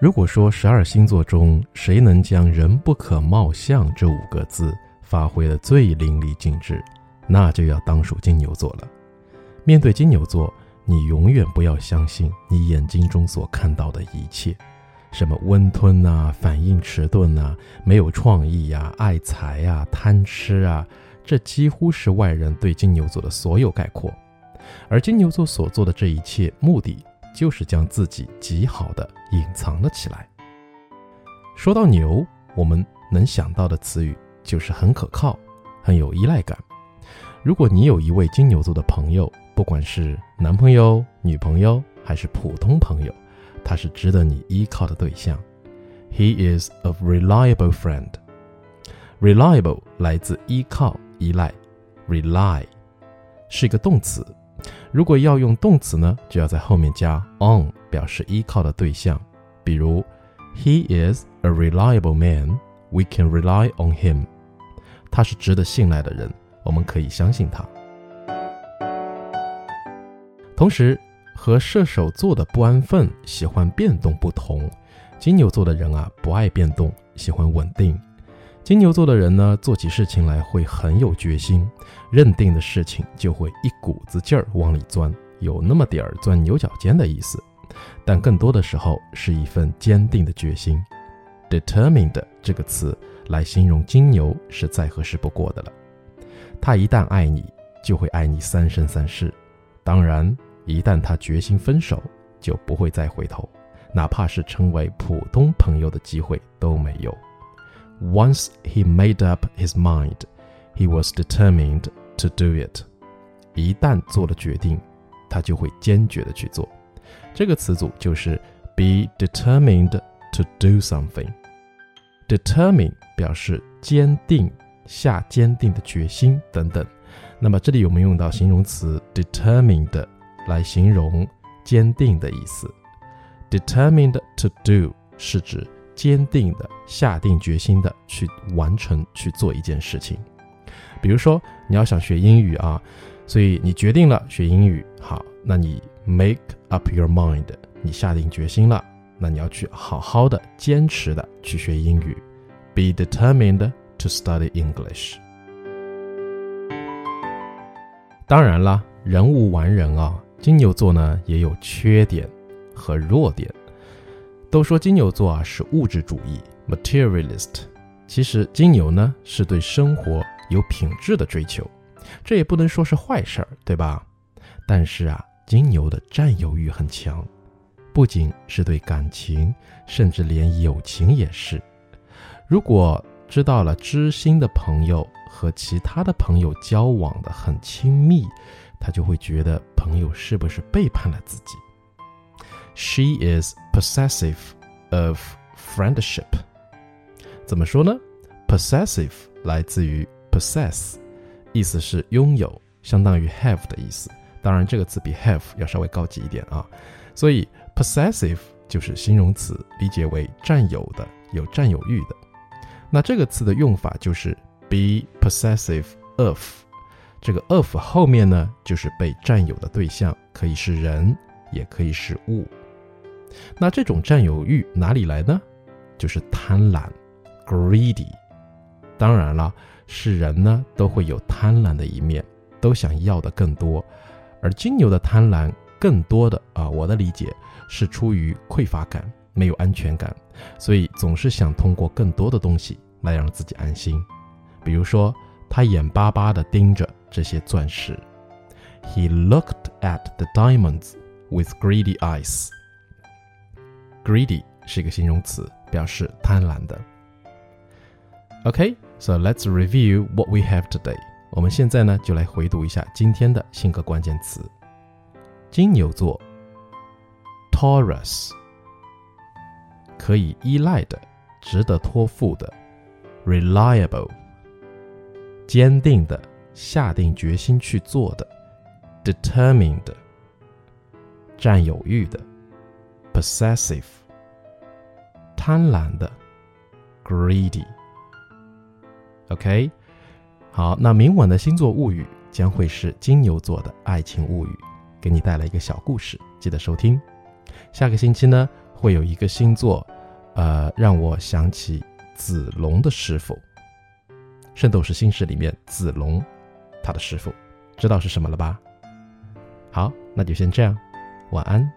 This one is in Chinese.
如果说十二星座中谁能将“人不可貌相”这五个字发挥的最淋漓尽致，那就要当属金牛座了。面对金牛座，你永远不要相信你眼睛中所看到的一切，什么温吞啊、反应迟钝啊、没有创意呀、爱财啊、贪吃啊，这几乎是外人对金牛座的所有概括。而金牛座所做的这一切，目的就是将自己极好的隐藏了起来。说到牛，我们能想到的词语就是很可靠，很有依赖感。如果你有一位金牛座的朋友，不管是男朋友、女朋友还是普通朋友，他是值得你依靠的对象。He is a reliable friend. Reliable 来自依靠、依赖，rely 是一个动词。如果要用动词呢，就要在后面加 on，表示依靠的对象。比如，He is a reliable man. We can rely on him. 他是值得信赖的人，我们可以相信他。同时，和射手座的不安分、喜欢变动不同，金牛座的人啊不爱变动，喜欢稳定。金牛座的人呢，做起事情来会很有决心，认定的事情就会一股子劲儿往里钻，有那么点儿钻牛角尖的意思，但更多的时候是一份坚定的决心。determined 这个词来形容金牛是再合适不过的了。他一旦爱你，就会爱你三生三世。当然，一旦他决心分手，就不会再回头，哪怕是成为普通朋友的机会都没有。Once he made up his mind, he was determined to do it. 一旦做了决定，他就会坚决的去做。这个词组就是 be determined to do something. Determine 表示坚定、下坚定的决心等等。那么这里有没有用到形容词 determined 来形容坚定的意思？Determined to do 是指坚定的、下定决心的去完成、去做一件事情。比如说，你要想学英语啊，所以你决定了学英语。好，那你 make up your mind，你下定决心了，那你要去好好的、坚持的去学英语。Be determined to study English。当然啦，人无完人啊，金牛座呢也有缺点和弱点。都说金牛座啊是物质主义 （materialist），其实金牛呢是对生活有品质的追求，这也不能说是坏事儿，对吧？但是啊，金牛的占有欲很强，不仅是对感情，甚至连友情也是。如果知道了知心的朋友和其他的朋友交往的很亲密，他就会觉得朋友是不是背叛了自己。She is possessive of friendship。怎么说呢？Possessive 来自于 possess，意思是拥有，相当于 have 的意思。当然，这个词比 have 要稍微高级一点啊。所以 possessive 就是形容词，理解为占有的、有占有欲的。那这个词的用法就是 be possessive of。这个 of 后面呢，就是被占有的对象，可以是人，也可以是物。那这种占有欲哪里来呢？就是贪婪，greedy。当然了，是人呢都会有贪婪的一面，都想要的更多。而金牛的贪婪更多的啊，我的理解是出于匮乏感，没有安全感，所以总是想通过更多的东西来让自己安心。比如说，他眼巴巴地盯着这些钻石。He looked at the diamonds with greedy eyes. Greedy 是一个形容词，表示贪婪的。OK，so let's review what we have today. 我们现在呢，就来回读一下今天的性格关键词：金牛座，Taurus，可以依赖的，值得托付的；reliable，坚定的，下定决心去做的；determined，占有欲的。possessive，贪婪的；greedy。OK，好，那明晚的星座物语将会是金牛座的爱情物语，给你带来一个小故事，记得收听。下个星期呢，会有一个星座，呃，让我想起子龙的师傅，《圣斗士星矢》里面子龙他的师傅，知道是什么了吧？好，那就先这样，晚安。